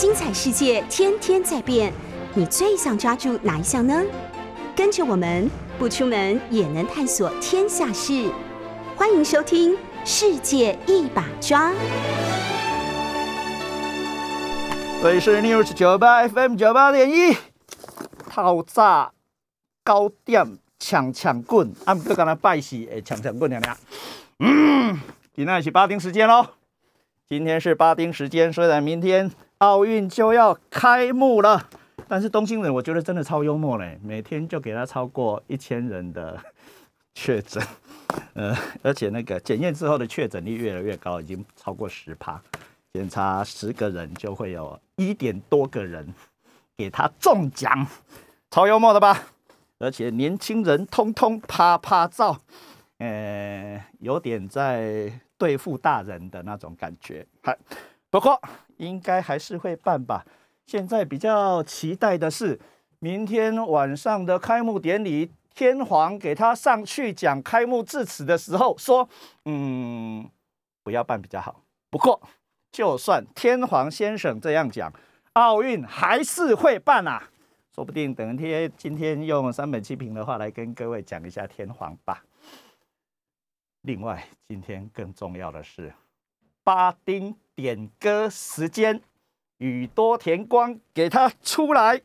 精彩世界天天在变，你最想抓住哪一项呢？跟着我们不出门也能探索天下事，欢迎收听《世界一把抓》。这里是 News 九八 FM 九八点一，套炸高点抢抢棍，俺不跟他拜喜诶，抢抢棍娘娘。嗯，今天是八丁时间喽。今天是八丁时间，虽然明天奥运就要开幕了，但是东京人我觉得真的超幽默嘞，每天就给他超过一千人的确诊，呃，而且那个检验之后的确诊率越来越高，已经超过十趴，检查十个人就会有一点多个人给他中奖，超幽默的吧？而且年轻人通通啪啪照，呃，有点在。对付大人的那种感觉，还不过应该还是会办吧。现在比较期待的是明天晚上的开幕典礼，天皇给他上去讲开幕致辞的时候说：“嗯，不要办比较好。”不过就算天皇先生这样讲，奥运还是会办啊。说不定等天今天用三本七平的话来跟各位讲一下天皇吧。另外，今天更重要的是，巴丁点歌时间，宇多田光给他出来。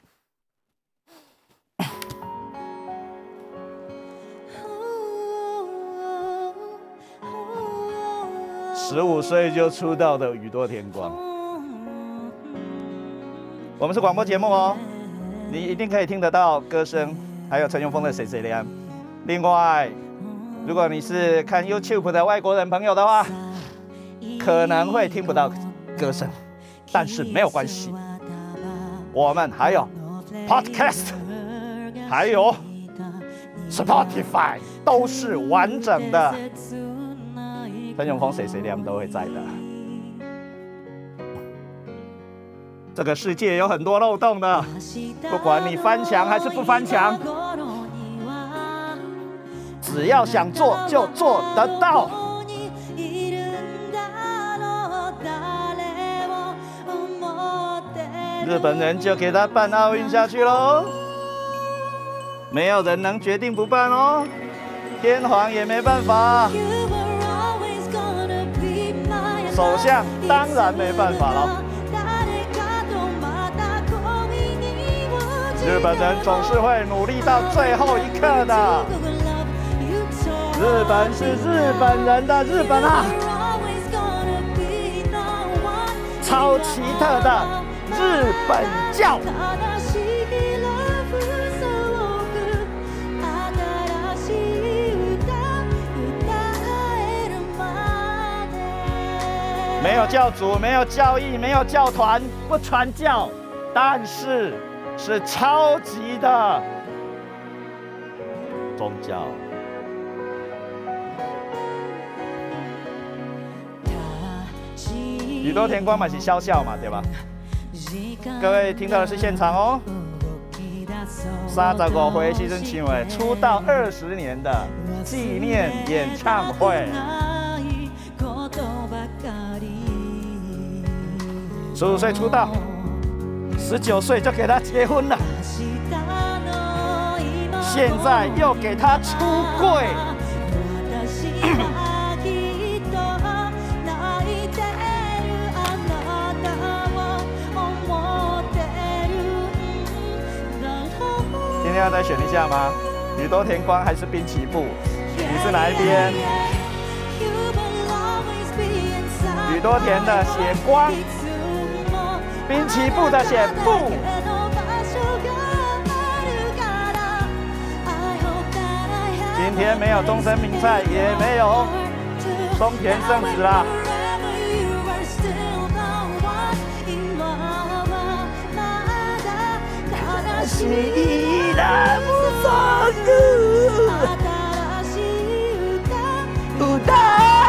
十五岁就出道的宇多田光，我们是广播节目哦，你一定可以听得到歌声，还有陈永峰的《谁谁恋》。另外。如果你是看 YouTube 的外国人朋友的话，可能会听不到歌声，但是没有关系，我们还有 Podcast，还有 Spotify，都是完整的。陈永峰谁谁他们都会在的。这个世界有很多漏洞的，不管你翻墙还是不翻墙。只要想做，就做得到。日本人就给他办奥运下去喽，没有人能决定不办哦，天皇也没办法，首相当然没办法了。日本人总是会努力到最后一刻的。日本是日本人的日本啊，超奇特的日本教。没有教主，没有教义，没有教团，不传教，但是是超级的宗教。宇多田光嘛是笑笑嘛，对吧？各位听到的是现场哦，三十五岁牺牲青伟出道二十年的纪念演唱会，十五岁出道，十九岁就给他结婚了，现在又给他出柜。oh 选一下吗？宇多田光还是滨崎步？你是哪一边？宇多田的写光，滨崎步的写 i 今天没有终身名菜也没有松田圣子啦。my Song 歌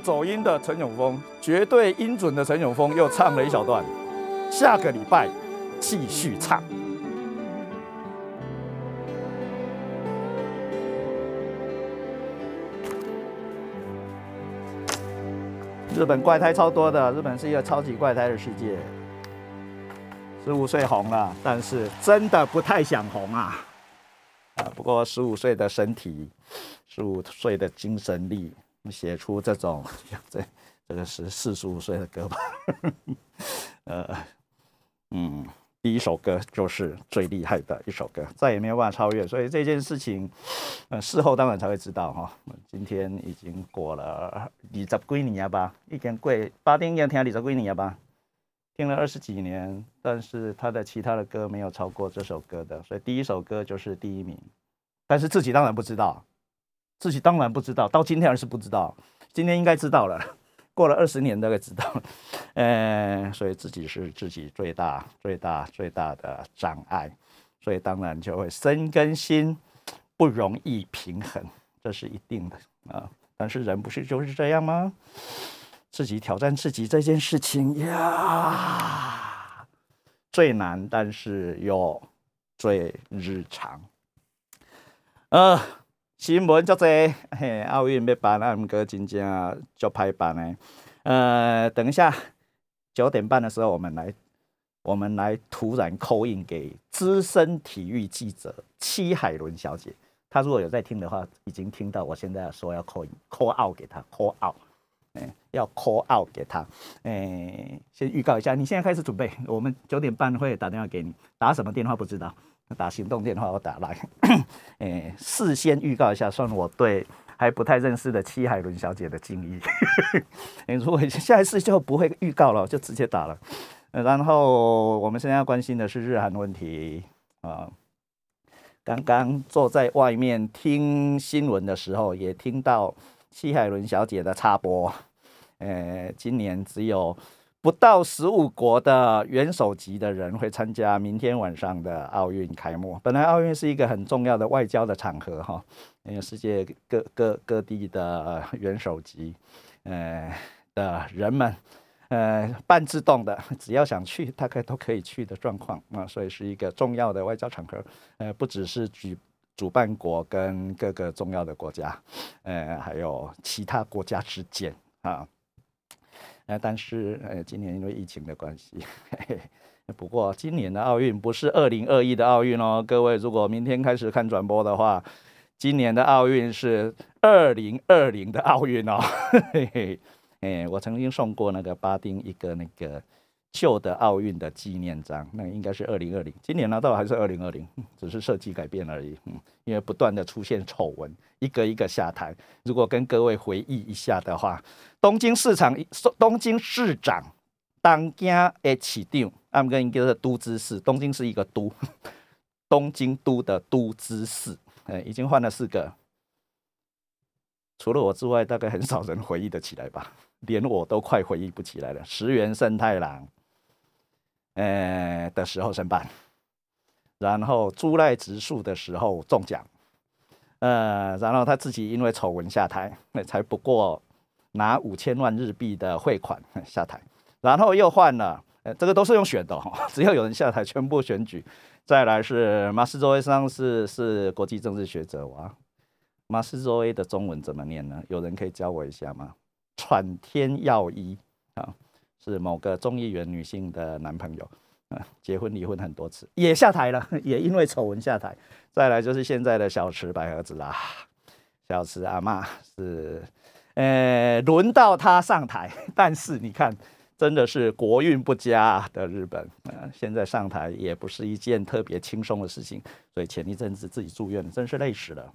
走音的陈永峰，绝对音准的陈永峰又唱了一小段，下个礼拜继续唱。日本怪胎超多的，日本是一个超级怪胎的世界。十五岁红了，但是真的不太想红啊！啊，不过十五岁的身体，十五岁的精神力，写出这种 这这个是四十五岁的歌吧？呃，嗯。第一首歌就是最厉害的一首歌，再也没有办法超越。所以这件事情，呃，事后当然才会知道哈。今天已经过了二十几年吧，已经过八点要听二十几年吧，听了二十几年，但是他的其他的歌没有超过这首歌的，所以第一首歌就是第一名。但是自己当然不知道，自己当然不知道，到今天还是不知道，今天应该知道了。过了二十年，大概知道，呃，所以自己是自己最大、最大、最大的障碍，所以当然就会身跟心不容易平衡，这是一定的啊。但是人不是就是这样吗？自己挑战自己这件事情呀，最难，但是又最日常，呃。新闻足侪，嘿，奥运要办啊，毋过真正足歹办的。呃，等一下九点半的时候，我们来，我们来突然扣印给资深体育记者戚海伦小姐。她如果有在听的话，已经听到我现在说要扣印，call out 给她，call out，哎，要 call out 给她。哎，先预告一下，你现在开始准备，我们九点半会打电话给你，打什么电话不知道。打行动电话，我打来，诶，事先预告一下，算我对还不太认识的戚海伦小姐的敬意。你如果下一次就不会预告了，就直接打了。然后我们现在要关心的是日韩问题啊。刚刚坐在外面听新闻的时候，也听到戚海伦小姐的插播。诶，今年只有。不到十五国的元首级的人会参加明天晚上的奥运开幕。本来奥运是一个很重要的外交的场合，哈，因为世界各各各地的元首级，呃的人们，呃半自动的，只要想去，大概都可以去的状况啊，所以是一个重要的外交场合。呃，不只是举主办国跟各个重要的国家，呃，还有其他国家之间啊。呃，但是呃，今年因为疫情的关系，嘿嘿不过今年的奥运不是二零二一的奥运哦，各位如果明天开始看转播的话，今年的奥运是二零二零的奥运哦。嘿嘿，哎，我曾经送过那个巴丁一个那个。旧的奥运的纪念章，那应该是二零二零，今年拿到还是二零二零，只是设计改变而已。嗯，因为不断的出现丑闻，一个一个下台。如果跟各位回忆一下的话，东京市场，东京市长当家的市长，他们跟一个都知事，东京是一个都，东京都的都知事，哎，已经换了四个。除了我之外，大概很少人回忆得起来吧，连我都快回忆不起来了。石原慎太郎。呃的时候申办，然后朱赖植树的时候中奖，呃，然后他自己因为丑闻下台，那才不过拿五千万日币的汇款下台，然后又换了，呃，这个都是用选的哈，只要有人下台，全部选举。再来是马斯周威上是是国际政治学者哇，马斯周威的中文怎么念呢？有人可以教我一下吗？喘天耀一啊。是某个众议员女性的男朋友，啊，结婚离婚很多次，也下台了，也因为丑闻下台。再来就是现在的小池百合子啦，小池阿妈是，呃，轮到她上台，但是你看，真的是国运不佳的日本，啊，现在上台也不是一件特别轻松的事情，所以前一阵子自己住院，真是累死了。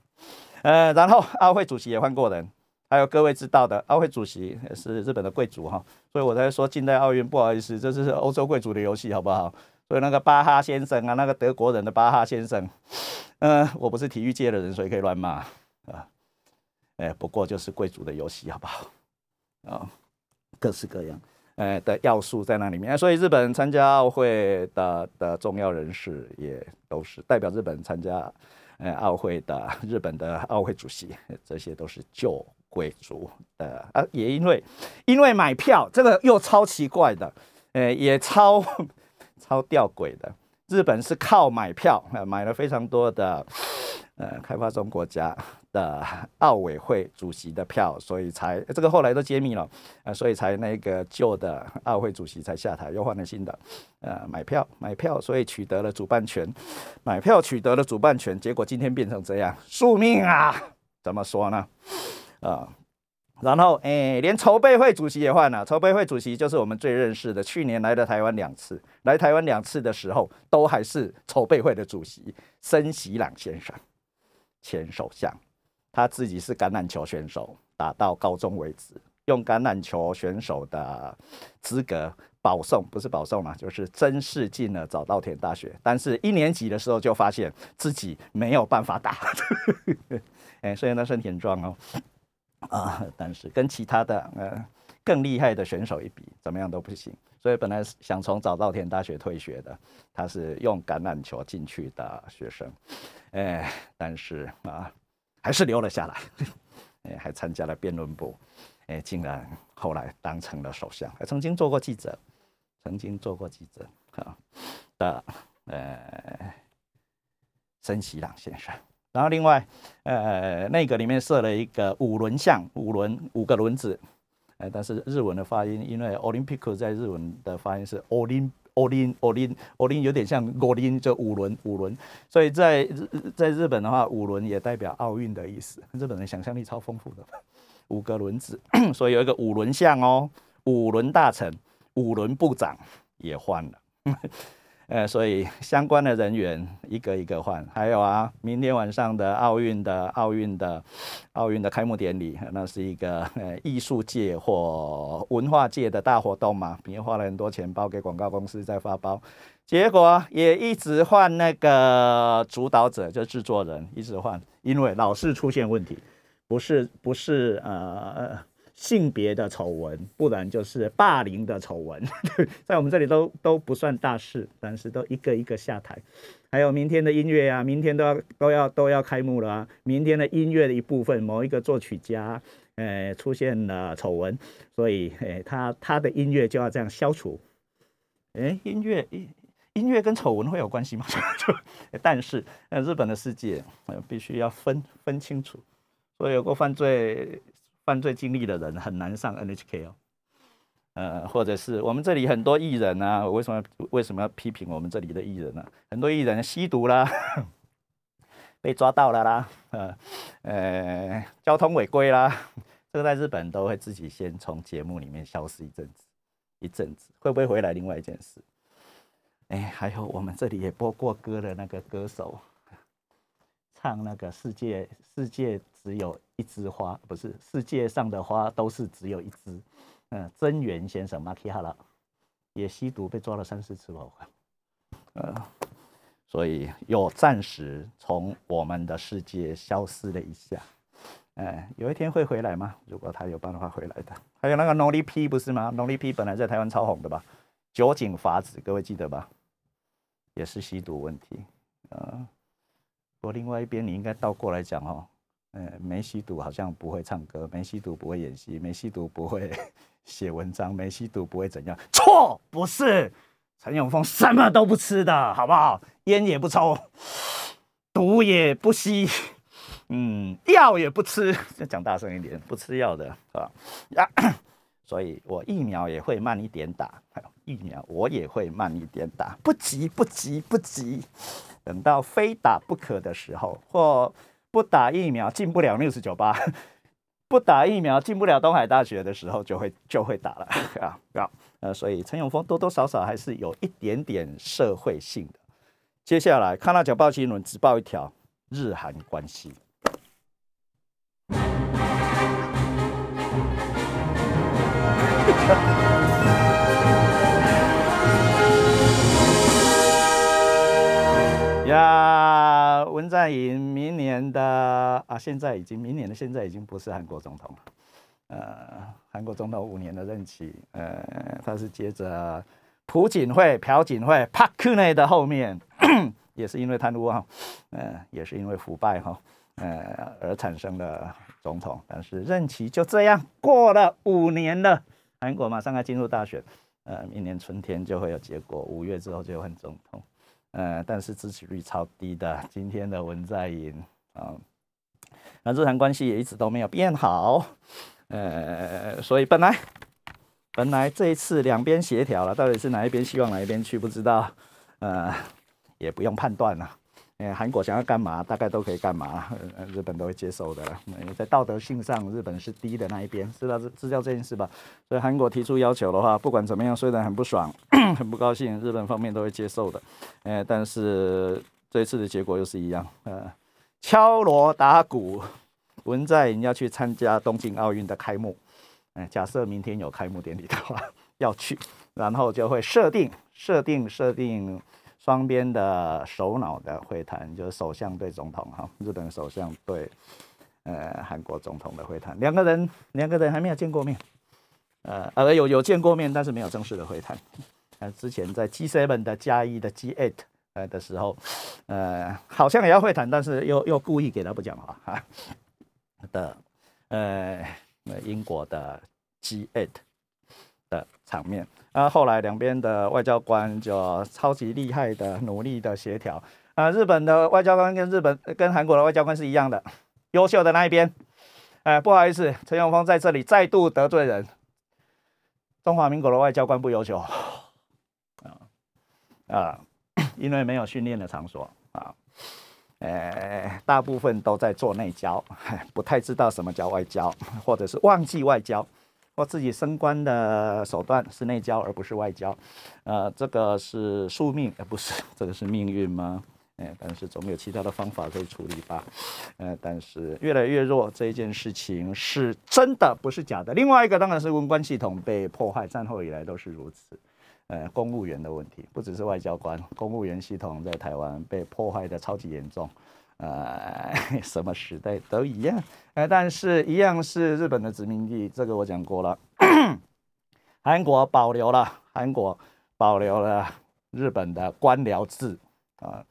呃，然后奥会主席也换过人。还有各位知道的，奥会主席也是日本的贵族哈，所以我才说近代奥运不好意思，这是欧洲贵族的游戏，好不好？所以那个巴哈先生啊，那个德国人的巴哈先生，嗯，我不是体育界的人，所以可以乱骂啊，哎，不过就是贵族的游戏，好不好？啊，各式各样，哎的要素在那里面，所以日本参加奥会的的重要人士也都是代表日本参加呃奥会的日本的奥会主席，这些都是旧。鬼族的啊，也因为因为买票这个又超奇怪的，呃，也超超吊诡的。日本是靠买票，买了非常多的呃开发中国家的奥委会主席的票，所以才这个后来都揭秘了，呃，所以才那个旧的奥会主席才下台，又换了新的，呃，买票买票，所以取得了主办权，买票取得了主办权，结果今天变成这样，宿命啊！怎么说呢？啊？然后，哎，连筹备会主席也换了。筹备会主席就是我们最认识的，去年来的台湾两次，来台湾两次的时候，都还是筹备会的主席森喜朗先生，前首相，他自己是橄榄球选手，打到高中为止，用橄榄球选手的资格保送，不是保送嘛，就是真试进了早稻田大学，但是一年级的时候就发现自己没有办法打，哎，虽然他身体很壮哦。啊，但是跟其他的呃更厉害的选手一比，怎么样都不行。所以本来想从早稻田大学退学的，他是用橄榄球进去的学生，哎，但是啊，还是留了下来，哎，还参加了辩论部，哎，竟然后来当成了首相，还曾经做过记者，曾经做过记者啊的呃森喜朗先生。然后另外，呃，那个里面设了一个五轮像，五轮五个轮子，呃，但是日文的发音，因为 Olympic 在日文的发音是 Olin Olin Olin Olin，有点像 Olin 就五轮五轮，所以在日在日本的话，五轮也代表奥运的意思。日本人想象力超丰富的，五个轮子，所以有一个五轮像哦，五轮大臣、五轮部长也换了。呃，所以相关的人员一个一个换，还有啊，明天晚上的奥运的奥运的奥运的开幕典礼，那是一个呃艺术界或文化界的大活动嘛，别花了很多钱包给广告公司在发包，结果也一直换那个主导者，就制作人一直换，因为老是出现问题，不是不是呃。性别的丑闻，不然就是霸凌的丑闻，在我们这里都都不算大事，但是都一个一个下台。还有明天的音乐啊，明天都要都要都要开幕了啊。明天的音乐的一部分，某一个作曲家，呃，出现了丑闻，所以，哎，他他的音乐就要这样消除。哎，音乐音音乐跟丑闻会有关系吗？但是，呃，日本的世界，呃，必须要分分清楚。所以有过犯罪。犯罪经历的人很难上 NHK 哦，呃，或者是我们这里很多艺人啊，为什么为什么要批评我们这里的艺人呢？很多艺人吸毒啦，被抓到了啦，呃呃，交通违规啦，这个在日本都会自己先从节目里面消失一阵子，一阵子会不会回来？另外一件事，哎，还有我们这里也播过歌的那个歌手。唱那个世界，世界只有一枝花，不是世界上的花都是只有一枝。嗯，真源先生马基哈拉也吸毒被抓了三四次吧？呃，所以又暂时从我们的世界消失了一下。哎，有一天会回来吗？如果他有办法回来的。还有那个 Nolly P 不是吗？Nolly P 本来在台湾超红的吧？酒井法子，各位记得吧？也是吸毒问题。呃。我另外一边，你应该倒过来讲哦。呃，没吸毒好像不会唱歌，没吸毒不会演戏，没吸毒不会 写文章，没吸毒不会怎样？错，不是。陈永峰什么都不吃的，好不好？烟也不抽，毒也不吸，嗯，药也不吃。再讲大声一点，不吃药的，啊？所以我疫苗也会慢一点打，疫苗我也会慢一点打，不急，不急，不急。等到非打不可的时候，或不打疫苗进不了六十九八，不打疫苗进不了东海大学的时候，就会就会打了啊 啊！呃，所以陈永峰多多少少还是有一点点社会性的。接下来看到《九报新闻》，只报一条：日韩关系。呀，文在寅明年的啊，现在已经明年的现在已经不是韩国总统了。呃，韩国总统五年的任期，呃，他是接着朴槿惠、朴槿惠、帕克内的后面，也是因为贪污哈，呃，也是因为腐败哈，呃，而产生了总统，但是任期就这样过了五年了。韩国马上要进入大选，呃，明年春天就会有结果，五月之后就换总统，呃，但是支持率超低的。今天的文在寅啊，那日韩关系也一直都没有变好，呃，所以本来本来这一次两边协调了，到底是哪一边希望哪一边去，不知道，呃，也不用判断了。呃，韩国想要干嘛，大概都可以干嘛，日本都会接受的。在道德性上，日本是低的那一边，知道知知道这件事吧？所以韩国提出要求的话，不管怎么样，虽然很不爽，很不高兴，日本方面都会接受的。呃，但是这一次的结果又是一样，呃，敲锣打鼓，文在寅要去参加东京奥运的开幕。呃，假设明天有开幕典礼的话，要去，然后就会设定设定设定。双边的首脑的会谈，就是首相对总统哈，日本首相对呃韩国总统的会谈，两个人两个人还没有见过面，呃呃有有见过面，但是没有正式的会谈。呃，之前在 G7 的加一的 G8 呃的时候，呃好像也要会谈，但是又又故意给他不讲话哈的呃英国的 G8 的场面。那后来两边的外交官就超级厉害的努力的协调啊，日本的外交官跟日本跟韩国的外交官是一样的，优秀的那一边。哎，不好意思，陈永峰在这里再度得罪人，中华民国的外交官不优秀啊啊，因为没有训练的场所啊，哎，大部分都在做内交，不太知道什么叫外交，或者是忘记外交。或自己升官的手段是内交而不是外交，呃，这个是宿命，呃，不是，这个是命运吗？哎，但是总有其他的方法可以处理吧，呃，但是越来越弱这一件事情是真的，不是假的。另外一个当然是文官系统被破坏，战后以来都是如此，呃，公务员的问题不只是外交官，公务员系统在台湾被破坏的超级严重。呃，什么时代都一样，呃，但是一样是日本的殖民地，这个我讲过了。韩国保留了，韩国保留了日本的官僚制啊，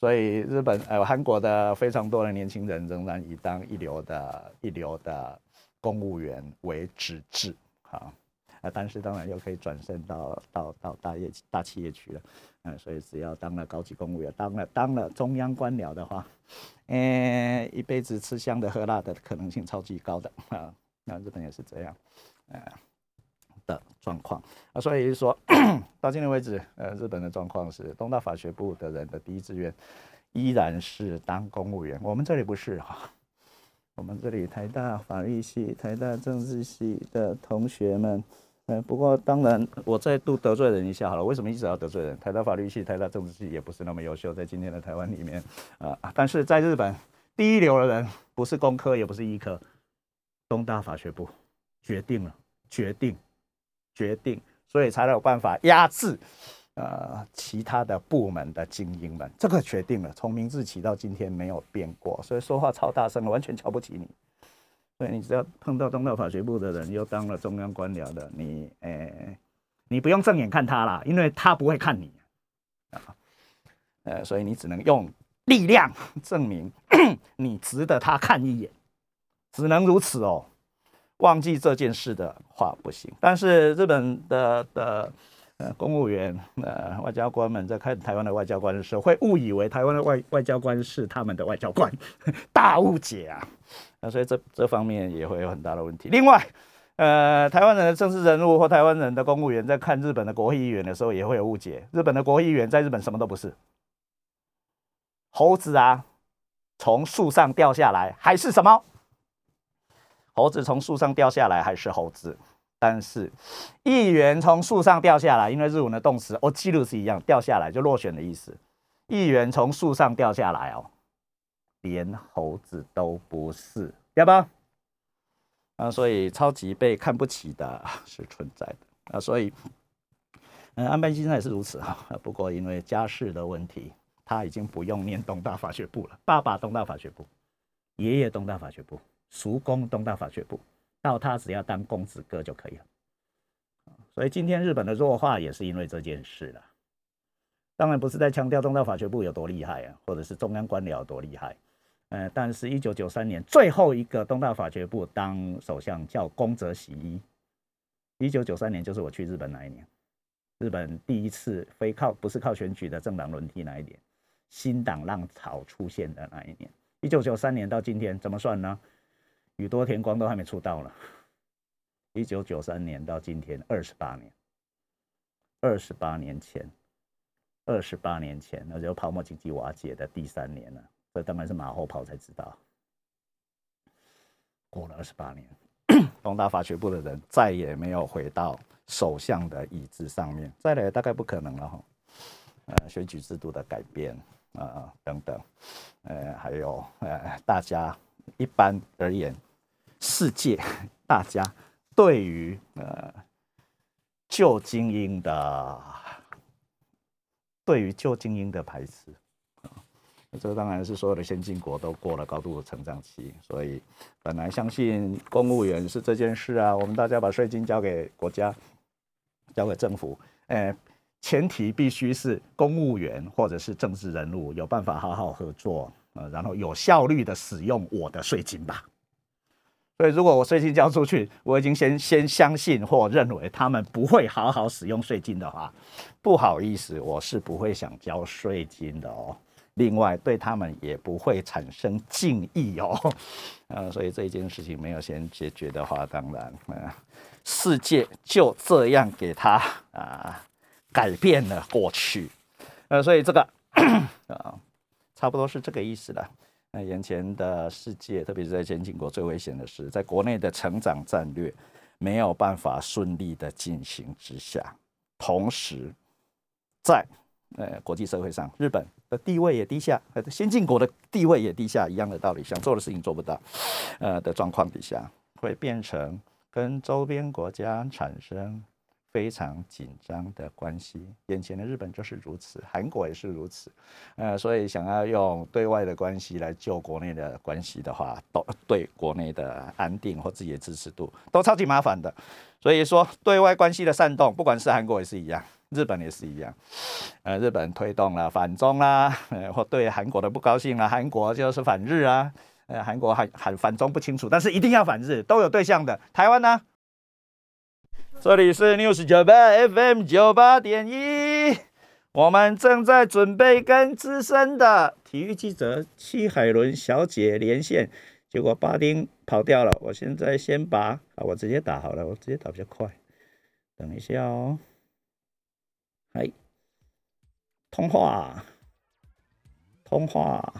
所以日本呃韩国的非常多的年轻人仍然以当一流的一流的公务员为直至啊。啊，但是当然又可以转身到到到大业大企业去了，嗯，所以只要当了高级公务员，当了当了中央官僚的话，嗯，一辈子吃香的喝辣的可能性超级高的啊。那日本也是这样，呃的状况啊，所以说到今天为止，呃，日本的状况是东大法学部的人的第一志愿依然是当公务员，我们这里不是哈，我们这里台大法律系、台大政治系的同学们。嗯，不过当然，我再度得罪人一下好了。为什么一直要得罪人？台大法律系、台大政治系也不是那么优秀，在今天的台湾里面啊。但是在日本，第一流的人不是工科，也不是医科，东大法学部决定了，决定，决定，所以才有办法压制呃其他的部门的精英们。这个决定了，从明治起到今天没有变过，所以说话超大声，完全瞧不起你。对你只要碰到东大法学部的人，又当了中央官僚的，你诶，你不用正眼看他啦，因为他不会看你啊，呃，所以你只能用力量证明 你值得他看一眼，只能如此哦。忘记这件事的话不行。但是日本的的呃公务员呃外交官们在看台湾的外交官的时候，会误以为台湾的外外交官是他们的外交官，大误解啊。那所以这这方面也会有很大的问题。另外，呃，台湾人的政治人物或台湾人的公务员在看日本的国会议员的时候，也会有误解。日本的国会议员在日本什么都不是，猴子啊，从树上掉下来还是什么？猴子从树上掉下来还是猴子，但是议员从树上掉下来，因为日文的动词哦，记录是一样，掉下来就落选的意思。议员从树上掉下来哦。连猴子都不是，要不？啊，所以超级被看不起的是存在的啊，所以，嗯，安倍晋三也是如此啊。不过因为家世的问题，他已经不用念东大法学部了。爸爸东大法学部，爷爷东大法学部，叔公东大法学部，到他只要当公子哥就可以了。所以今天日本的弱化也是因为这件事了。当然不是在强调东大法学部有多厉害啊，或者是中央官僚有多厉害。呃，但是一九九三年最后一个东大法学部当首相叫宫泽喜一，一九九三年就是我去日本那一年，日本第一次非靠不是靠选举的政党轮替那一年，新党浪潮出现的那一年，一九九三年到今天怎么算呢？宇多田光都还没出道了，一九九三年到今天二十八年，二十八年前。二十八年前，那就泡沫经济瓦解的第三年了。这当然是马后炮才知道。过了二十八年，东大法学部的人再也没有回到首相的椅子上面，再来大概不可能了哈。呃，选举制度的改变啊等等，呃，还有呃，大家一般而言，世界 大家对于呃旧精英的。对于旧精英的排斥啊，这当然是所有的先进国都过了高度的成长期，所以本来相信公务员是这件事啊，我们大家把税金交给国家，交给政府，哎，前提必须是公务员或者是政治人物有办法好好合作，呃，然后有效率的使用我的税金吧。所以，如果我税金交出去，我已经先 先相信或认为他们不会好好使用税金的话，不好意思，我是不会想交税金的哦。另外，对他们也不会产生敬意哦。呃，所以这一件事情没有先解决的话，当然，呃，世界就这样给他啊改变了过去。呃，所以这个 啊，差不多是这个意思了。那眼前的世界，特别是在先进国，最危险的是，在国内的成长战略没有办法顺利的进行之下，同时在呃国际社会上，日本的地位也低下，先进国的地位也低下，一样的道理，想做的事情做不到，呃的状况底下，会变成跟周边国家产生。非常紧张的关系，眼前的日本就是如此，韩国也是如此，呃，所以想要用对外的关系来救国内的关系的话，都对国内的安定或自己的支持度都超级麻烦的。所以说，对外关系的煽动，不管是韩国也是一样，日本也是一样，呃，日本推动了反中啦，呃，或对韩国的不高兴了，韩国就是反日啊，呃，韩国喊喊反中不清楚，但是一定要反日，都有对象的。台湾呢？这里是 News 九八 FM 九八点一，我们正在准备跟资深的体育记者戚海伦小姐连线，结果巴丁跑掉了。我现在先把啊，我直接打好了，我直接打比较快。等一下哦，嗨，通话，通话，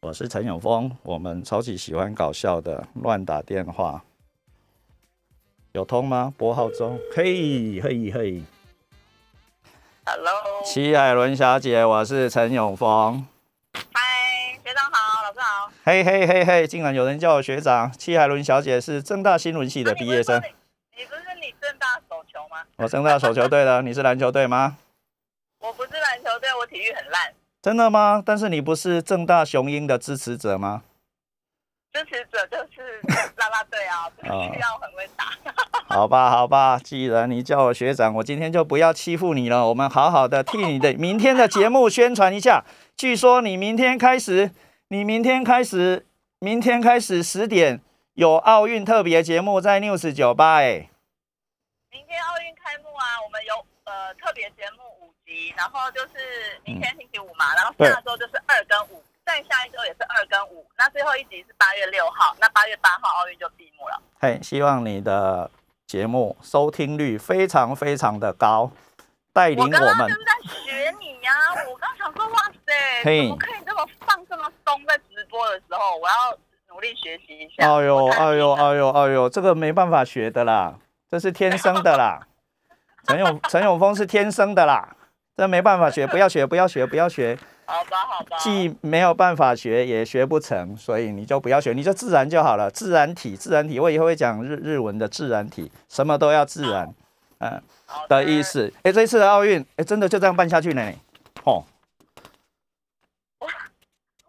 我是陈永峰，我们超级喜欢搞笑的，乱打电话。有通吗？拨号中，嘿，嘿，嘿。Hello，齐海伦小姐，我是陈永峰。嗨，学长好，老师好。嘿，嘿，嘿，嘿，竟然有人叫我学长。齐海伦小姐是正大新闻系的毕业生。你不是你正大手球吗？我正大手球队的，你是篮球队吗？我不是篮球队，我体育很烂。真的吗？但是你不是正大雄鹰的支持者吗？支持者就是啦啦队啊，必须要很会打。好吧，好吧，既然你叫我学长，我今天就不要欺负你了。我们好好的替你的明天的节目宣传一下。据说你明天开始，你明天开始，明天开始十点有奥运特别节目在 News 酒吧哎。明天奥运开幕啊，我们有呃特别节目五集，然后就是明天星期五嘛，然后下周就是二跟五。再下一周也是二跟五，那最后一集是八月六号，那八月八号奥运就闭幕了。嘿，希望你的节目收听率非常非常的高，带领我们。我刚刚就是在学你呀，我刚想说，哇塞，怎么可以这么放这么松？在直播的时候，我要努力学习一下。哎呦，哎呦，哎呦，哎呦，这个没办法学的啦，这是天生的啦。陈永陈永峰是天生的啦，这没办法学，不要学，不要学，不要学。好吧，好吧。既没有办法学，也学不成，所以你就不要学，你就自然就好了。自然体，自然体，我以后会讲日日文的自然体，什么都要自然，嗯的意思。哎，这一次的奥运，哎，真的就这样办下去呢？哦，我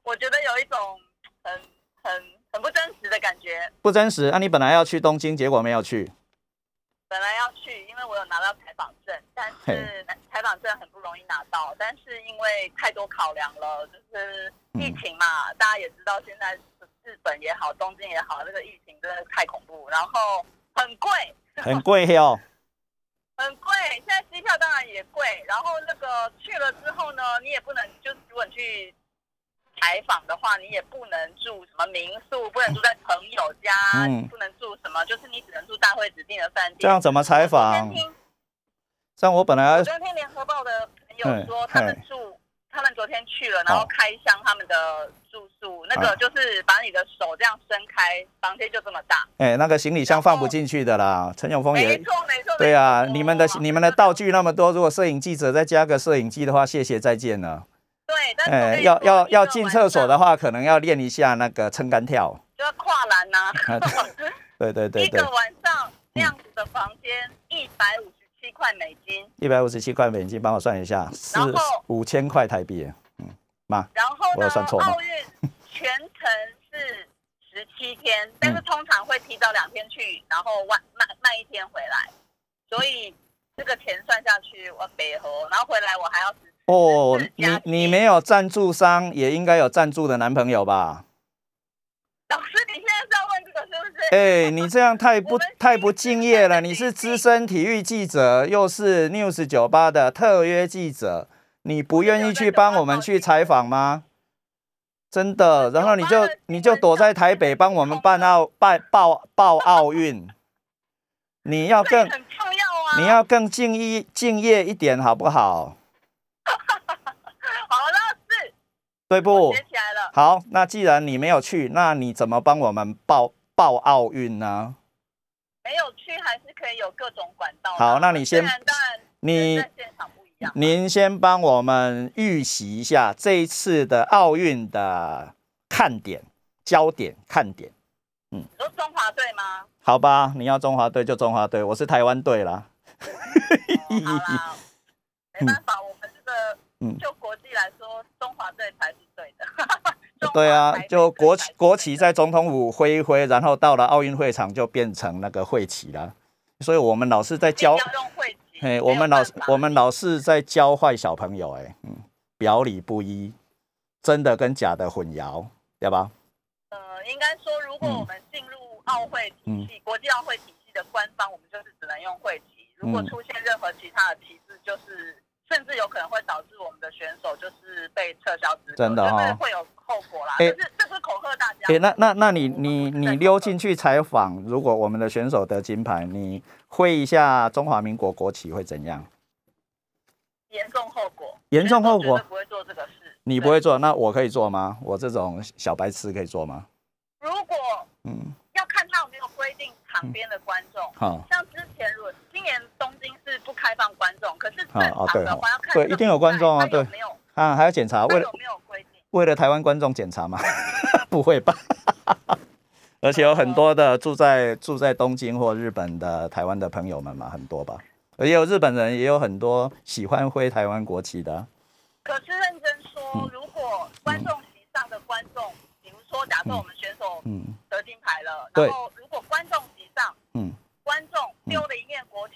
我觉得有一种很很很不真实的感觉。不真实？那你本来要去东京，结果没有去。本来要去，因为我有拿到是。采访证很不容易拿到，但是因为太多考量了，就是疫情嘛，大家也知道，现在日本也好，东京也好，这个疫情真的太恐怖，然后很贵，很贵哟。很贵，现在机票当然也贵。然后那个去了之后呢，你也不能就是如果你去采访的话，你也不能住什么民宿，不能住在朋友家，不能住什么，就是你只能住大会指定的饭店。这样怎么采访？像我本来我昨天听联合报的朋友说，他们住。他们昨天去了，然后开箱他们的住宿，那个就是把你的手这样伸开，房间就这么大。哎，那个行李箱放不进去的啦。陈永峰也没错没错。对啊，你们的你们的道具那么多，如果摄影记者再加个摄影机的话，谢谢再见了。对，哎，要要要进厕所的话，可能要练一下那个撑杆跳，就要跨栏 呐。对对对。一个晚上那样子的房间，一百五。七块美金，一百五十七块美金，帮我算一下，是五千块台币。嗯，妈，然后我有算错吗？奥运全程是十七天，但是通常会提早两天去，然后晚慢慢一天回来，所以这个钱算下去，我北河，然后回来我还要哦，你你没有赞助商，也应该有赞助的男朋友吧？老师，你现在是要问？哎，你这样太不太不敬业了。你是资深体育记者，又是 News 酒吧的特约记者，你不愿意去帮我们去采访吗？真的，然后你就你就躲在台北帮我们办奥办报报奥运，你要更很重要啊！你要更敬业敬业一点，好不好？对不？好，那既然你没有去，那你怎么帮我们报报奥运呢？没有去还是可以有各种管道。好，那你先，你。您先帮我们预习一下这一次的奥运的看点、焦点、看点。嗯，说中华队吗？好吧，你要中华队就中华队，我是台湾队啦。好 没办法，我们这个。嗯，就国际来说，中华队才。对啊，就国旗国旗在总统府挥一挥，然后到了奥运会场就变成那个会旗了。所以我们老是在教，哎，我们老我们老是在教坏小朋友，哎，嗯，表里不一，真的跟假的混淆，对吧？呃，应该说，如果我们进入奥会体系，国际奥会体系的官方，我们就是只能用会旗。如果出现任何其他的旗帜，就是。甚至有可能会导致我们的选手就是被撤销资格，真的哈，会有后果啦。哎，是这是恐吓大家。哎，那那那你你你溜进去采访，如果我们的选手得金牌，你挥一下中华民国国旗会怎样？严重后果。严重后果。不会做这个事。你不会做，那我可以做吗？我这种小白痴可以做吗？如果嗯，要看他有没有规定场边的观众。好，像之前如果今年东京是不开放观众，可是正常的话要看，对，一定有观众啊，对，没有啊，还要检查，为了为了台湾观众检查吗？不会吧？而且有很多的住在住在东京或日本的台湾的朋友们嘛，很多吧，也有日本人，也有很多喜欢挥台湾国旗的。可是认真说，如果观众席上的观众，比如说假设我们选手得金牌了，然后如果观众席上，嗯。观众丢了一面国旗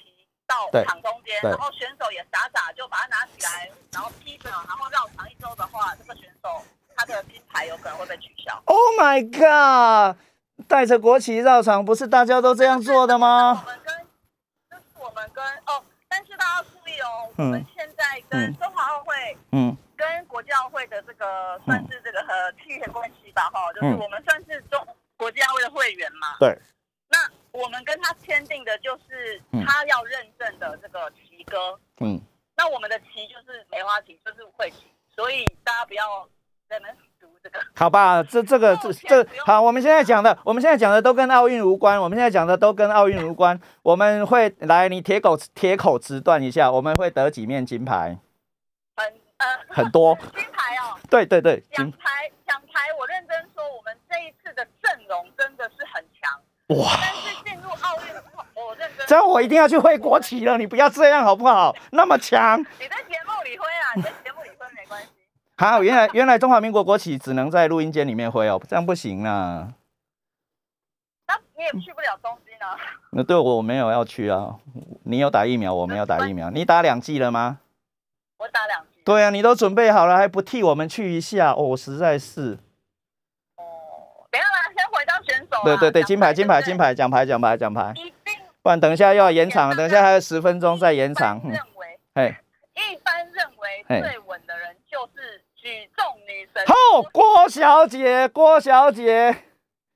到场中间，然后选手也傻傻就把它拿起来，然后披着，然后绕场一周的话，这个选手他的金牌有可能会被取消。Oh my god！带着国旗绕场，不是大家都这样做的吗？我们跟这是我们跟哦，但是大家注意哦，我们现在跟中华奥会，嗯，跟国际奥会的这个算是这个和契约关系吧，哈，就是我们算是中国际奥会的会员嘛，对。那我们跟他签订的就是他要认证的这个旗歌，嗯，那我们的旗就是梅花旗，就是会旗，所以大家不要在那读这个。好吧，这这个这这好，我们现在讲的，我们现在讲的都跟奥运无关，我们现在讲的都跟奥运无关。我们会来，你铁口铁口直断一下，我们会得几面金牌？很呃很多 金牌哦，对对对，奖牌奖牌，我认真说，我们这一次的阵容真的是很强。哇！但是进入奥运的话，我认真。这样我一定要去挥国旗了，你不要这样好不好？那么强。你在节目里挥啊，你在节目里挥没关系。好，原来原来中华民国国旗只能在录音间里面挥哦，这样不行啊。那你也去不了东京啊。那对我我没有要去啊。你有打疫苗，我没有打疫苗。你打两剂了吗？我打两剂对啊，你都准备好了，还不替我们去一下？哦，实在是。哦，等下啦，先回到选手啊。对对对，金牌金牌金牌奖牌奖牌奖牌，不然等一下又要延长，等一下还有十分钟再延长。认为，嘿，一般认为最稳的人就是举重女神。哦，郭小姐，郭小姐，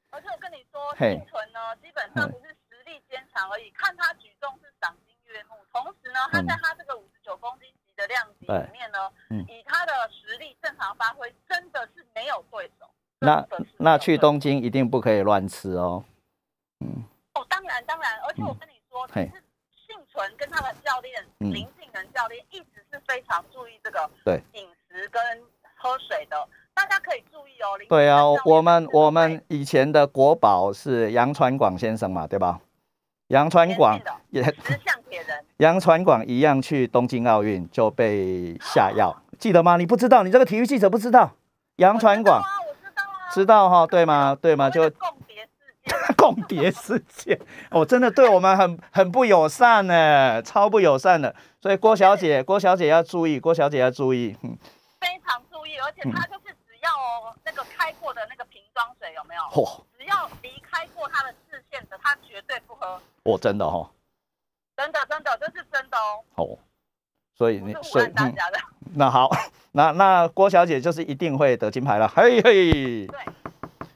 而且我跟你说，嘿幸存呢，基本上不是实力坚强而已，看他举重是赏心悦目。同时呢，他在他这个五十九公斤级的量级里面呢，嗯以他的实力正常发挥，真的是没有对手。那那去东京一定不可以乱吃哦。哦，当然当然，而且我跟你说，其嘿实幸存跟他的教练嗯林敬仁教练一直是非常注意这个对饮食跟喝水的，大家可以注意哦。林对啊我们我们以前的国宝是杨传广先生嘛，对吧？杨传广也十项铁人，杨传广一样去东京奥运就被下药，记得吗？你不知道，你这个体育记者不知道？杨传广我知道啊，知道哈，对吗？对吗？就共谍事件。共谍事件，哦，真的对我们很很不友善呢，超不友善的。所以郭小姐，郭小姐要注意，郭小姐要注意。嗯，非常注意，而且她就是只要哦那个开过的那个瓶装水有没有？嚯、只要离开过她的视线的，她绝对不喝。我真的哦、真的真的，这是真的哦，哦，所以你是大家的。那好，那那郭小姐就是一定会得金牌了，嘿嘿，对，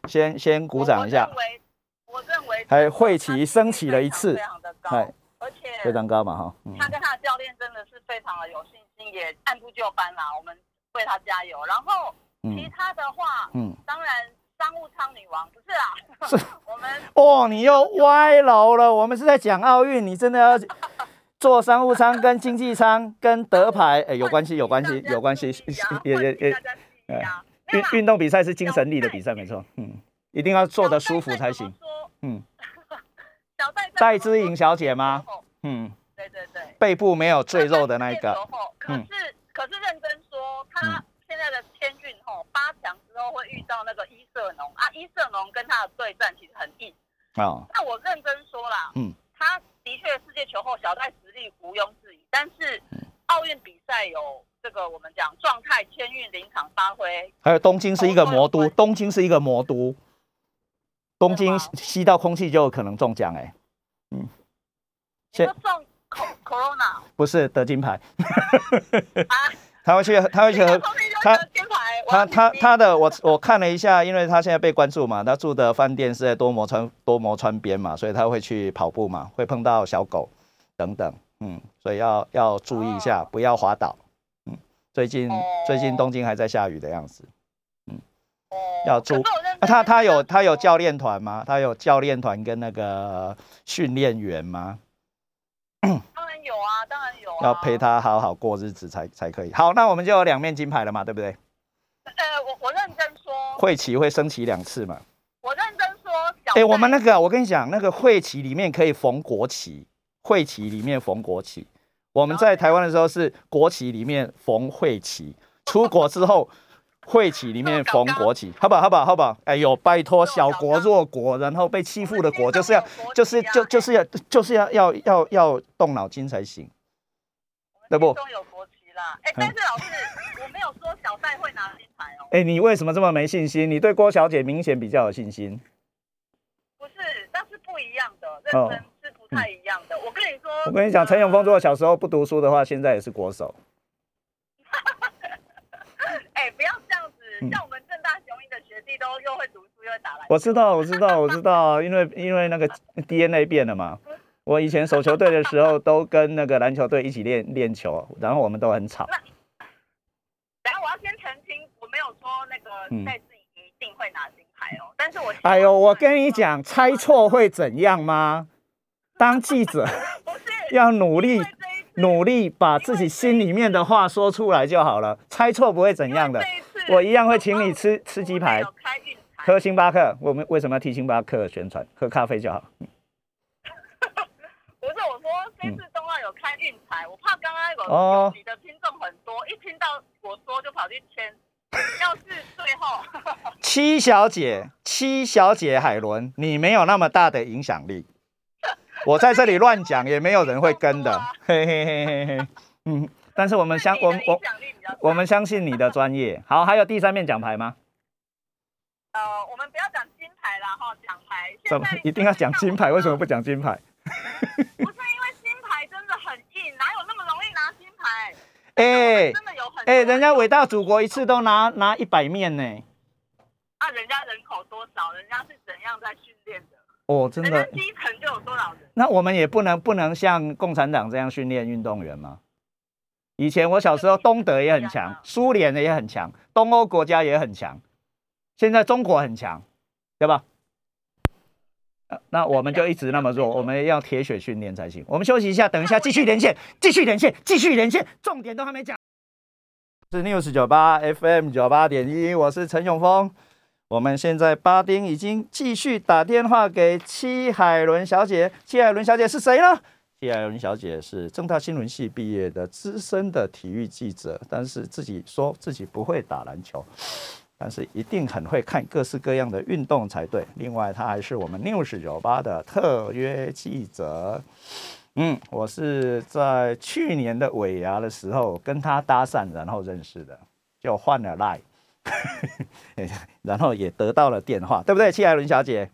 先先鼓掌一下我，认为，我认为还会旗升起了一次。非常的高嗨，而且非常高嘛哈，嗯，他跟他的教练真的是非常的有信心，也按部就班啦。我们为他加油。然后其嗯他的话，嗯，当然商务舱女王不是啦，是。我们哦，你又歪楼了，我们是在讲奥运，你真的要坐商务舱跟经济舱跟德牌，哎，有关系，有关系，有关系，也也 也。运运动比赛是精神力的比赛，没错，嗯，一定要坐得舒服才行，。嗯，小戴戴之颖小姐吗？？嗯，对对对，背部没有赘肉的那一个，可嗯。是可是认真说，他现在的天运吼八强之后会遇到那个伊瑟农。啊，伊瑟农跟他的对战其实很硬。哦，那我认真说啦，嗯，他的确世界球后小戴实力毋庸置疑，但是嗯。奥运比赛有这个我们讲状态、天运、临场发挥，还有东京是一个魔都，哦东京是一个魔都，东京吸到空气就有可能中奖，哎，你现说中 co- corona 不是得金牌，啊，他会去，他会去他得金牌，他他他的我我看了一下，因为他现在被关注嘛，他住的饭店是在多摩川多摩川边嘛，所以他会去跑步嘛，会碰到小狗等等，嗯，所以要要注意一下，哦。不要滑倒。嗯，最近哦。最近东京还在下雨的样子。哦要注可是我认真啊、他他有他有教练团吗？他有教练团跟那个训练员吗？当然有啊，当然有啊，要陪。他好好过日子才才可以。好，那我们就有两面金牌了嘛，对不对？呃，我我认真说，会旗会升旗两次嘛。我认真说，小哎、我们那个，我跟你讲，那个会旗里面可以缝国旗，会旗里面缝国旗。我们在台湾的时候是国旗里面缝会旗，出国之后会旗里面缝国旗，好不好？好不好？好不好？哎呦，拜托，小国弱国，然后被欺负的国，就是要就是就就是要就是要要要要动脑筋才行。对不心中有国旗啦。哎，但是老师，我没有说小戴会拿金牌哦，哎、你为什么这么没信心？你对郭小姐明显比较有信心。不是，那是不一样的，哦认真是不太一样的。我跟你说，我跟你讲，陈永峰如果小时候不读书的话，现在也是国手。哎，不要这样子，嗯像我们正大雄鹰的学弟都又会读书又会打篮球。我知道，我知道，我知道，因为因为那个 DNA 变了嘛。我以前手球队的时候，都跟那个篮球队一起练练球，然后我们都很吵。然后我要先澄清，我没有说那个嗯戴志颖一定会拿金牌哦，但是我哎呦，我跟你，讲，猜错会怎样吗？当记者 不是要努力努力把自己心里面的话说出来就好了，猜错不会怎样的。。我一样会请你吃吃鸡排喝星巴克，我们为什么要替星巴克宣传？喝咖啡就好。不是我说这次冬奥有开运牌，我怕刚刚有哦你的听众很多，一听到我说就跑去签。要是最后，七小姐，七小姐海伦，你没有那么大的影响力。我在这里乱讲，也没有人会跟的。嘿嘿嘿嘿嘿，嗯，但是我们相我们我我们相信你的专业。好，还有第三面奖牌吗？呃，我们不要讲金牌了哈，奖牌。怎么一定要讲金牌？为什么不讲金牌？不是因为金牌真的很硬，哪有那么容易拿金牌？哎，真的有很哎，人家伟大祖国一次都拿拿一百面呢。啊，人家人口多少？人家是怎样在训练的？哦，真的。基层就有多少人？那我们也不能不能像共产党这样训练运动员吗？以前我小时候，东德也很强，苏联的也很强，东欧国家也很强。现在中国很强，对吧？那我们就一直那么弱，我们要铁血训练才行。我们休息一下，等一下继续连线，继续连线，继续连线，重点都还没讲。是 news 九八 FM 九八点一，我是陈永峰。我们现在巴丁已经继续打电话给戚海伦小姐，戚海伦小姐是谁呢？戚海伦小姐是正大新闻系毕业的资深的体育记者，但是自己说自己不会打篮球。但是一定很会看各式各样的运动才对。另外，她还是我们 News 酒吧的特约记者。嗯，我是在去年的尾牙的时候跟她搭讪，然后认识的，就换了 Line，然后也得到了电话，对不对，戚艾伦小姐？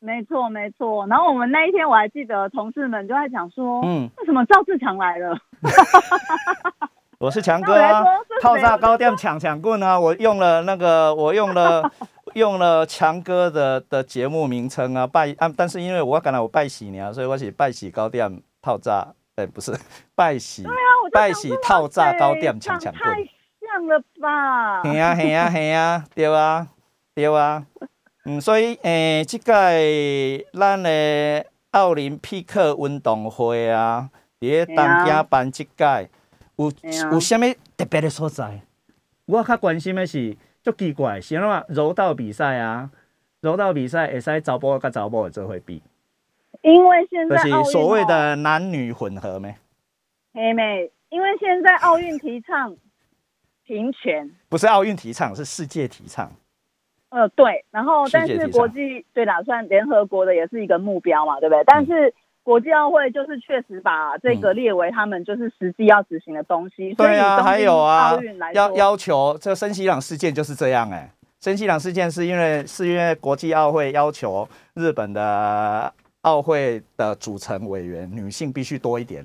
没错，没错。然后我们那一天我还记得，同事们就在讲说，嗯，为什么赵志强来了？我是强哥啊，套炸高店抢抢棍啊！我用了那个，我用了用了强哥的的节目名称啊，拜啊！但是因为我刚才我拜喜呢，所以我是拜喜高店套炸，哎，不是拜喜，拜喜套炸高店抢抢棍，太像了吧？嘿呀嘿呀嘿呀，对啊对啊，嗯，所以诶，这届咱的奥林匹克运动会啊，伫咧当家办即届。有有虾物特别的所在？我较关心的是，足奇怪，是安怎柔道比赛啊？柔道比赛会使查甫甲查某做会比？因为现在就是所谓的男女混合咩？嘿妹，因为现在奥运提倡平权，不是奥运提倡，是世界提倡。呃，对，然后但是国际对打算联合国的也是一个目标嘛，对不对？但是。国际奥会就是确实把这个列为他们就是实际要执行的东西。对啊，还有啊，要要求这森西朗事件就是这样哎。森西朗事件是因为是因为国际奥会要求日本的奥会的组成委员女性必须多一点。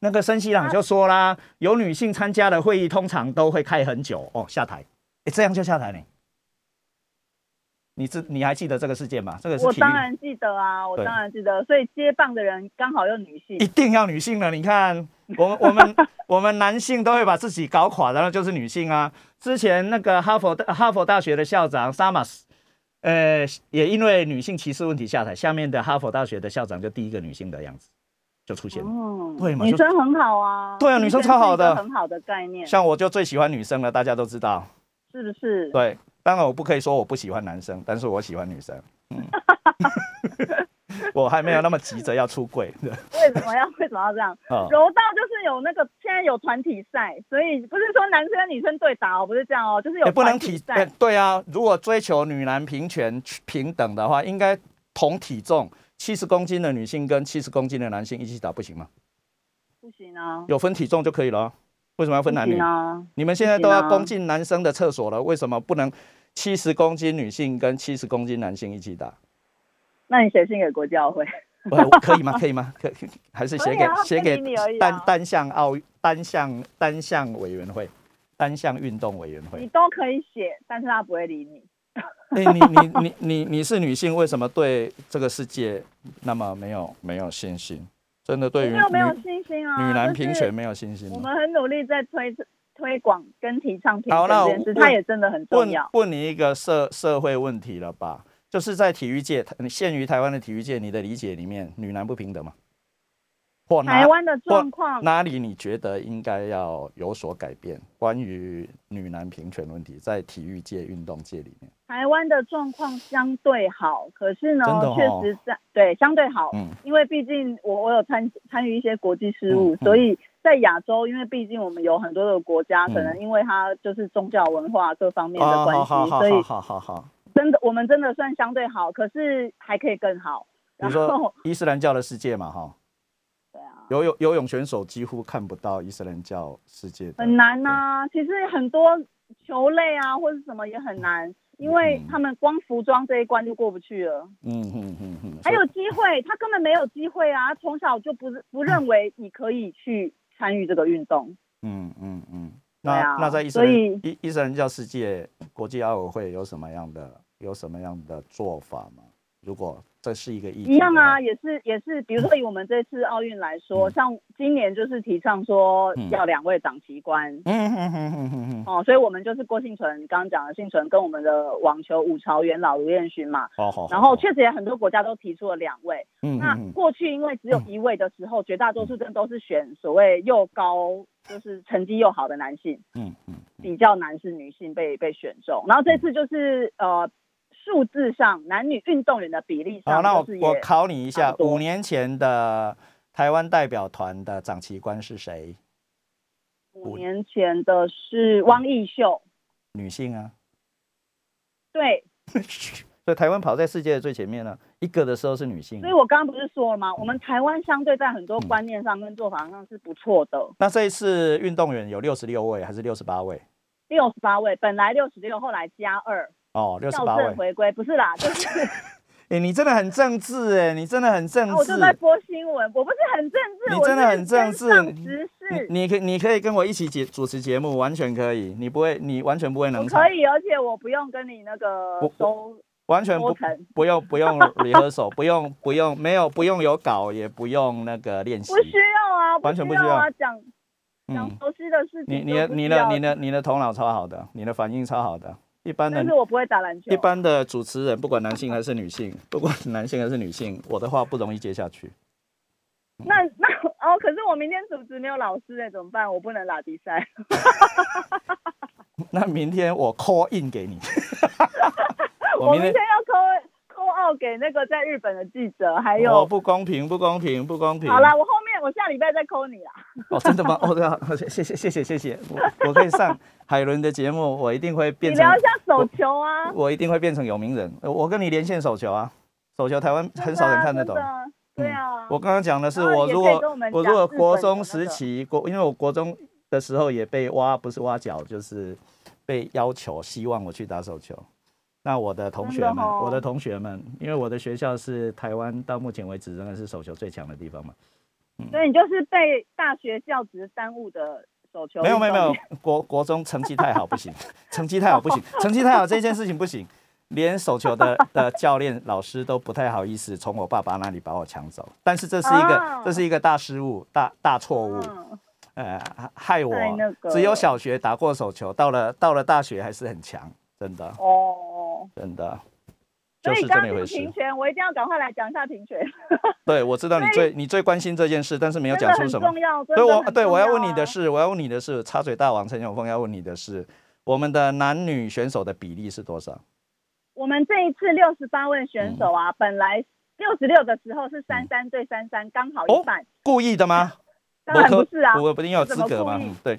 那个森西朗就说啦，有女性参加的会议通常都会开很久哦，下台，哎，这样就下台呢。你知你还记得这个事件吗？这个是我当然记得啊，我当然记得。所以接棒的人刚好又女性，一定要女性了。你看，我们我们 我们男性都会把自己搞垮，然后就是女性啊。之前那个哈佛哈佛大学的校长 Summers，呃，也因为女性歧视问题下台。下面的哈佛大学的校长就第一个女性的样子就出现了。哦，对嘛？女生很好啊。对啊，女生超好的，很好的概念。像我就最喜欢女生了，大家都知道。是不是？对。当然我不可以说我不喜欢男生，但是我喜欢女生。嗯，我还没有那么急着要出柜。为什么要为什么要这样？柔道就是有那个现在有团体赛，所以不是说男生女生对打哦，不是这样哦，就是有不能体赛。对啊，如果追求女男平权平等的话，应该同体重七十公斤的女性跟七十公斤的男性一起打，不行吗？不行啊，有分体重就可以了。为什么要分男女？你们现在都要攻进男生的厕所了，为什么不能七十公斤女性跟七十公斤男性一起打？那你写信给国教会，可以吗？可以吗？可还是写给写给单单项奥单项单项委员会单项运动委员会？你都可以写，但是他不会理你。哎，你你你你你是女性，为什么对这个世界那么没有没有信心？真的对于没有信心啊，女男平权没有信心。我们很努力在推推广跟提倡平权这件事，它也真的很重要。问你一个社社会问题了吧？就是在体育界，限于台湾的体育界，你的理解里面，女男不平等吗？或台湾的状况哪里你觉得应该要有所改变？关于女男平权问题，在体育界、运动界里面，台湾的状况相对好，可是呢，确实在对相对好，嗯，因为毕竟我我有参参与一些国际事务，所以在亚洲，因为毕竟我们有很多的国家，可能因为它就是宗教文化各方面的关系，所以好好好，真的我们真的算相对好，可是还可以更好。比如说伊斯兰教的世界嘛，哈。对啊，游泳游泳选手几乎看不到伊斯兰教世界，很难呐。其实很多球类啊，或者什么也很难，因为他们光服装这一关就过不去了。嗯嗯嗯嗯。还有机会，他根本没有机会啊！从小就不不认为你可以去参与这个运动。嗯嗯嗯。那那在伊斯兰伊伊斯兰教世界国际奥委会有什么样的有什么样的做法吗？如果这是一个意一样啊，也是也是，比如说以我们这次奥运来说，像今年就是提倡说要两位长旗官，嗯嗯嗯嗯嗯哦，所以我们就是郭幸存刚刚讲的幸存跟我们的网球五朝元老卢彦勋嘛，哦好，然后确实也很多国家都提出了两位，嗯，那过去因为只有一位的时候，绝大多数真都是选所谓又高就是成绩又好的男性，嗯嗯，比较难是女性被被选中，然后这次就是呃。数字上，男女运动员的比例上，好，那我我考你一下，五年前的台湾代表团的掌旗官是谁？五年前的是汪义秀，女性啊。对，所以台湾跑在世界的最前面呢，一个的时候是女性。所以我刚刚不是说了吗？我们台湾相对在很多观念上跟做法上是不错的。那这一次运动员有六十六位还是六十八位？六十八位，本来六十六，后来加二。哦，六十八位回归不是啦，就是，哎，你真的很政治哎，你真的很政治。我就在播新闻，我不是很政治，你真的很政治。时事，你可你可以跟我一起节主持节目，完全可以，你不会，你完全不会能。可以，而且我不用跟你那个收，完全不不用不用离合手，不用不用 没有不用有稿，也不用那个练习，不需要啊，完全不需要啊，讲讲熟悉的事情。你你的你的你的你的头脑超好的，你的反应超好的。一般的，但是我不会打篮球。一般的主持人，不管男性还是女性，不管男性还是女性，我的话不容易接下去。那那哦，可是我明天主持没有老师哎，怎么办？我不能打比赛。那明天我 call in 给你。我明天要 call call out 给那个在日本的记者，还有不公平，不公平，不公平。好了，我后面我下礼拜再 call 你啦。哦，真的吗？哦，对啊，谢谢谢谢谢谢，我我可以上。海伦的节目，我一定会变成。你聊一下手球啊！我一定会变成有名人。我跟你连线手球啊，手球台湾很少人看得懂。对啊。我刚刚讲的是，我如果我如果国中时期国，因为我国中的时候也被挖，不是挖角，就是被要求希望我去打手球。那我的同学们，我的同学们，因为我的学校是台湾到目前为止仍然是手球最强的地方嘛。所以你就是被大学教职耽误的。没有没有没有，国国中成绩太好不行，成绩太好不行，成绩太好这件事情不行，连手球的的教练老师都不太好意思从我爸爸那里把我抢走，但是这是一个这是一个大失误，大大错误，呃，害我只有小学打过手球，到了到了大学还是很强，真的。哦，真的。所以刚刚平权，我一定要赶快来讲一下平权。对，我知道你最你最关心这件事，但是没有讲出什么。重要，所以我对我要问你的是，我要问你的是，插嘴大王陈永峰要问你的是，我们的男女选手的比例是多少？我们这一次六十八位选手啊，本来六十六的时候是三三对三三，刚好一半。故意的吗？当然不是啊，我不一定有资格吗？对。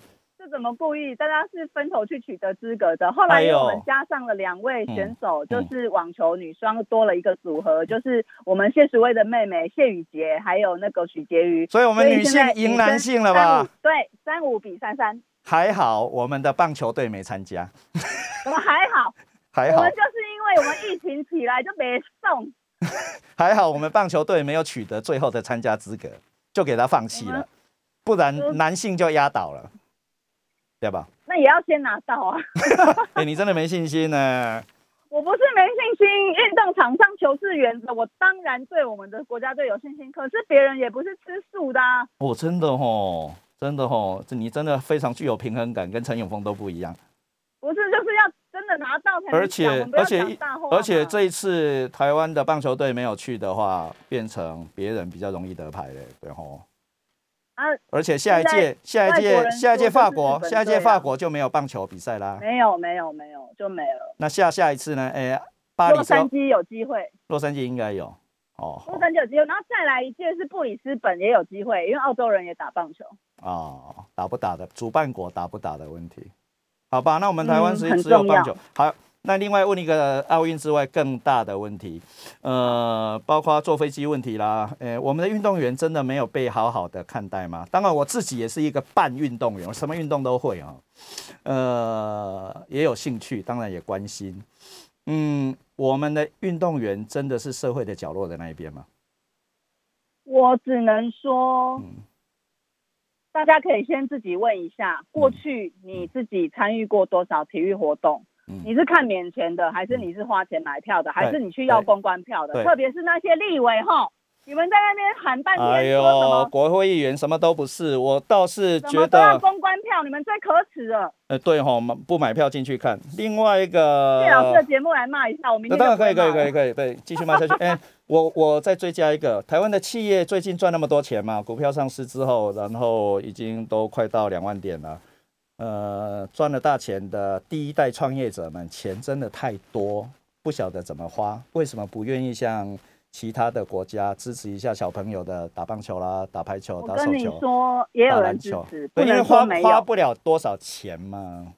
怎么故意？大家是分头去取得资格的。后来我们加上了两位选手，就是网球女双多了一个组合，就是我们谢淑薇的妹妹谢雨洁，还有那个许婕妤。所以我们女性赢男性了吧？对，三五比三三。还好我们的棒球队没参加。我们还好，还好。我们就是因为我们疫情起来就没送。还好我们棒球队没有取得最后的参加资格，就给他放弃了，不然男性就压倒了。对吧？那也要先拿到啊！哎，你真的没信心呢？我不是没信心，运动场上求是原则，我当然对我们的国家队有信心。可是别人也不是吃素的。我真的哦，真的哦，这你真的非常具有平衡感，跟陈永峰都不一样。不是，就是要真的拿到才。而且而且而且这一次台湾的棒球队没有去的话，变成别人比较容易得牌嘞，对吼。啊！而且下一届、下一届、下一届法国、下一届法国就没有棒球比赛啦。没有，没有，没有，就没了。那下下一次呢？哎，巴黎、洛杉矶有机会。洛杉矶应该有哦。洛杉矶有机会，然后再来一届是布里斯本也有机会，因为澳洲人也打棒球。哦，打不打的主办国打不打的问题？好吧，那我们台湾是只有棒球。好，那另外问一个奥运之外更大的问题，呃，包括坐飞机问题啦，呃，我们的运动员真的没有被好好的看待吗？当然我自己也是一个半运动员，我什么运动都会啊，呃，也有兴趣，当然也关心。嗯，我们的运动员真的是社会的角落的那一边吗？我只能说，大家可以先自己问一下，过去你自己参与过多少体育活动？你是看免钱的，还是你是花钱买票的，还是你去要公关票的？特别是那些立委哈，你们在那边喊半天说什么？国会议员什么都不是，我倒是觉得公关票，你们最可耻了。呃，对哈，不买票进去看。另外一个谢老师的节目来骂一下，我明天当然可以，可以，可以，可以，对，继续骂下去。哎，我我再追加一个，台湾的企业最近赚那么多钱嘛，股票上市之后，然后已经都快到两万点了。呃，赚了大钱的第一代创业者们，钱真的太多，不晓得怎么花。为什么不愿意像其他的国家支持一下小朋友的打棒球啦、打排球、打手球、打篮球？对，因为花花不了多少钱嘛，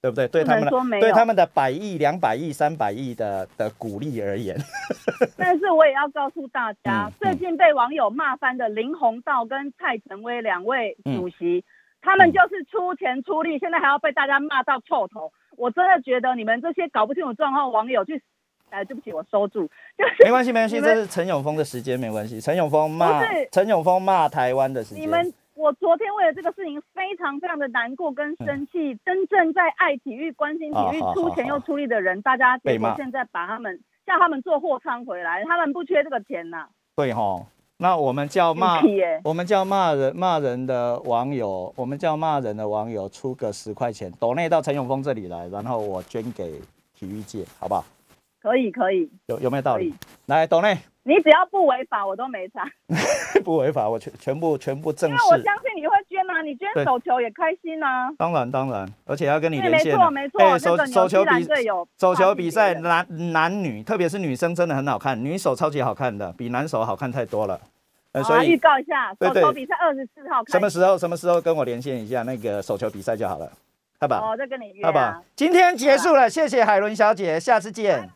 对不对？对他们的对他们的百亿、两百亿、三百亿的的鼓励而言。但是我也要告诉大家，最近被网友骂翻的林鸿道跟蔡成威两位主席。他们就是出钱出力，现在还要被大家骂到臭头。我真的觉得你们这些搞不清楚状况网友去，哎，对不起，我收住。没关系，没关系，这是陈永峰的时间，没关系。陈永峰骂陈永峰骂台湾的时间。你们，我昨天为了这个事情非常非常的难过跟生气。真正在爱体育、关心体育、出钱又出力的人，大家结果现在把他们叫他们做货仓回来，他们不缺这个钱呐。对哈。那我们叫骂，我们叫骂人骂人的网友，我们叫骂人的网友出个十块钱，抖内到陈永峰这里来，然后我捐给体育界，好不好？可以可以，有有没有道理？来抖内。你只要不违法，我都没差。不违法，我全全部全部正式。因为我相信你会捐啊，你捐手球也开心啊。当然当然，而且要跟你连线。没错没错，哎，手手球比手球比赛男男女，特别是女生真的很好看，女手超级好看的，比男手好看太多了。所以预告一下，手球比赛二十四号。什么时候？什么时候跟我连线一下那个手球比赛就好了，好吧？哦，再跟你约。好吧，今天结束了，谢谢海伦小姐，下次见。